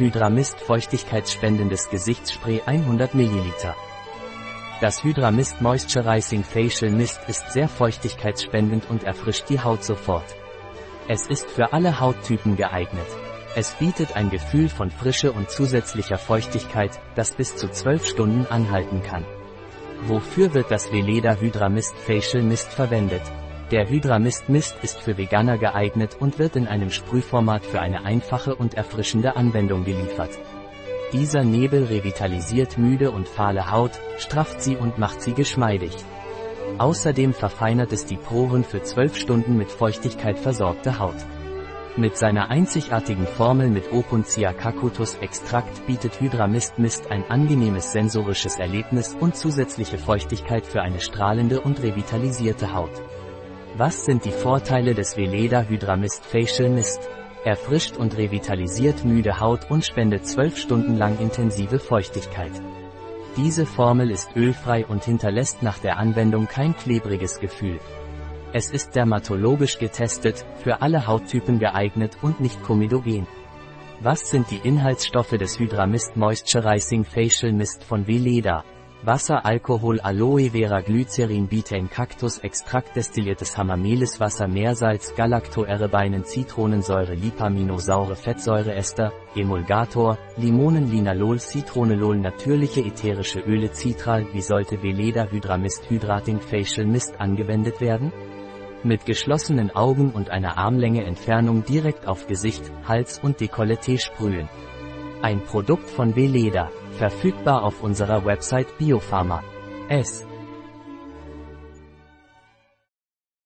Hydramist feuchtigkeitsspendendes Gesichtsspray 100 ml. Das Hydramist Moisturizing Facial Mist ist sehr feuchtigkeitsspendend und erfrischt die Haut sofort. Es ist für alle Hauttypen geeignet. Es bietet ein Gefühl von Frische und zusätzlicher Feuchtigkeit, das bis zu 12 Stunden anhalten kann. Wofür wird das Veleda Hydramist Facial Mist verwendet? Der Hydramist Mist ist für Veganer geeignet und wird in einem Sprühformat für eine einfache und erfrischende Anwendung geliefert. Dieser Nebel revitalisiert müde und fahle Haut, strafft sie und macht sie geschmeidig. Außerdem verfeinert es die Poren für 12 Stunden mit Feuchtigkeit versorgte Haut. Mit seiner einzigartigen Formel mit Opuntia cacutus Extrakt bietet Hydramist Mist ein angenehmes sensorisches Erlebnis und zusätzliche Feuchtigkeit für eine strahlende und revitalisierte Haut. Was sind die Vorteile des Veleda Hydramist Facial Mist? Er frischt und revitalisiert müde Haut und spendet 12 Stunden lang intensive Feuchtigkeit. Diese Formel ist ölfrei und hinterlässt nach der Anwendung kein klebriges Gefühl. Es ist dermatologisch getestet, für alle Hauttypen geeignet und nicht komedogen. Was sind die Inhaltsstoffe des Hydramist Moisturizing Facial Mist von Veleda? Wasser, Alkohol, Aloe Vera, Glycerin, Betaine, Kaktus, Extrakt, destilliertes Wasser, Meersalz, Galactoerebeinen, Zitronensäure, Lipaminosaure, Fettsäureester, Emulgator, Limonen, Linalol, Citronelol, natürliche ätherische Öle, Citral. Wie sollte Veleda Hydramist Hydrating Facial Mist angewendet werden? Mit geschlossenen Augen und einer Armlänge Entfernung direkt auf Gesicht, Hals und Dekolleté sprühen. Ein Produkt von Veleda, verfügbar auf unserer Website Biopharma. S.